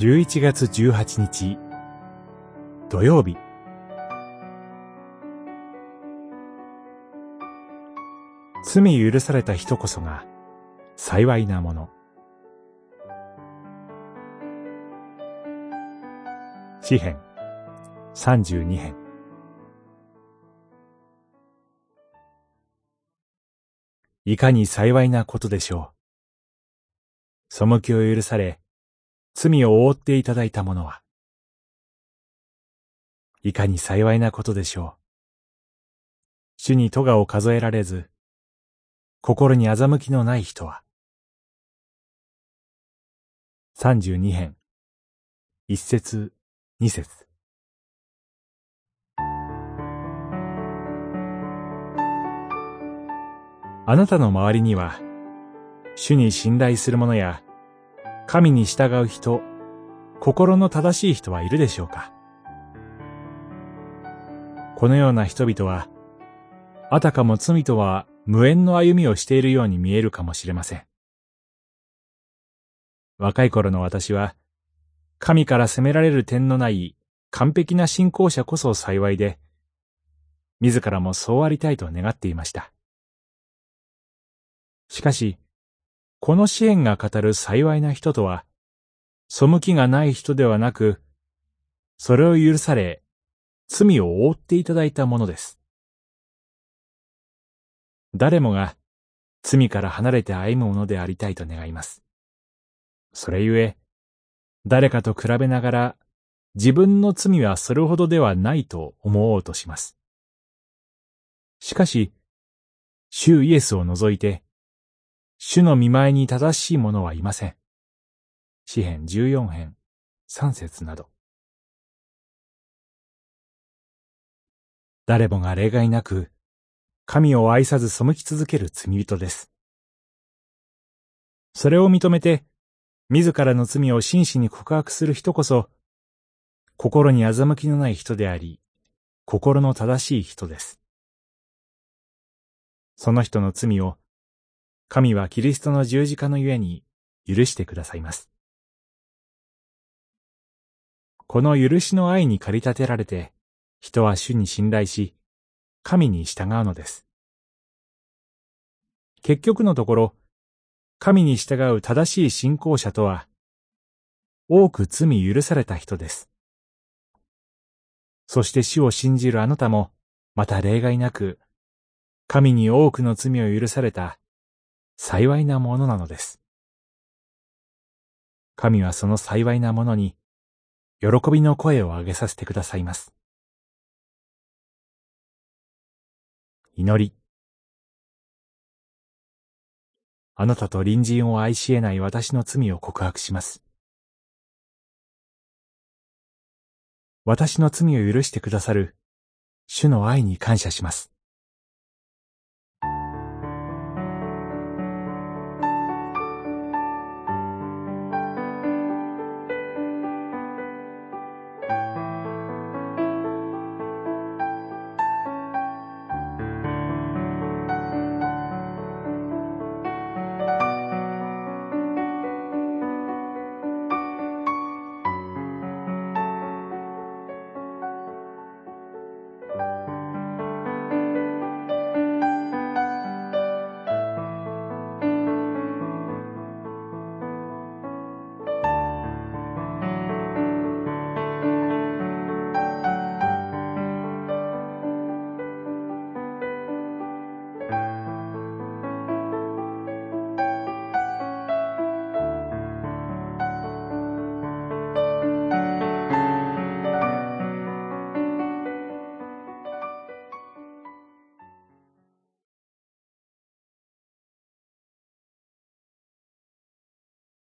11月18日。土曜日。罪許された人こそが幸いなもの。詩編。32編。いかに幸いなことでしょう。背きを許され、罪を覆っていただいたものは、いかに幸いなことでしょう。主に咎を数えられず、心に欺きのない人は、三十二編、一節、二節。あなたの周りには、主に信頼する者や、神に従う人、心の正しい人はいるでしょうか？このような人々は、あたかも罪とは無縁の歩みをしているように見えるかもしれません。若い頃の私は、神から責められる点のない完璧な信仰者こそ幸いで、自らもそうありたいと願っていました。しかし、この支援が語る幸いな人とは、背きがない人ではなく、それを許され、罪を覆っていただいたものです。誰もが罪から離れて歩むものでありたいと願います。それゆえ、誰かと比べながら自分の罪はそれほどではないと思おうとします。しかし、主イエスを除いて、主の見前に正しい者はいません。詩編14編、3節など。誰もが例外なく、神を愛さず背き続ける罪人です。それを認めて、自らの罪を真摯に告白する人こそ、心に欺きのない人であり、心の正しい人です。その人の罪を神はキリストの十字架のゆえに許してくださいます。この許しの愛に駆り立てられて、人は主に信頼し、神に従うのです。結局のところ、神に従う正しい信仰者とは、多く罪許された人です。そして主を信じるあなたも、また例外なく、神に多くの罪を許された幸いなものなのです。神はその幸いなものに、喜びの声を上げさせてくださいます。祈り。あなたと隣人を愛し得ない私の罪を告白します。私の罪を許してくださる主の愛に感謝します。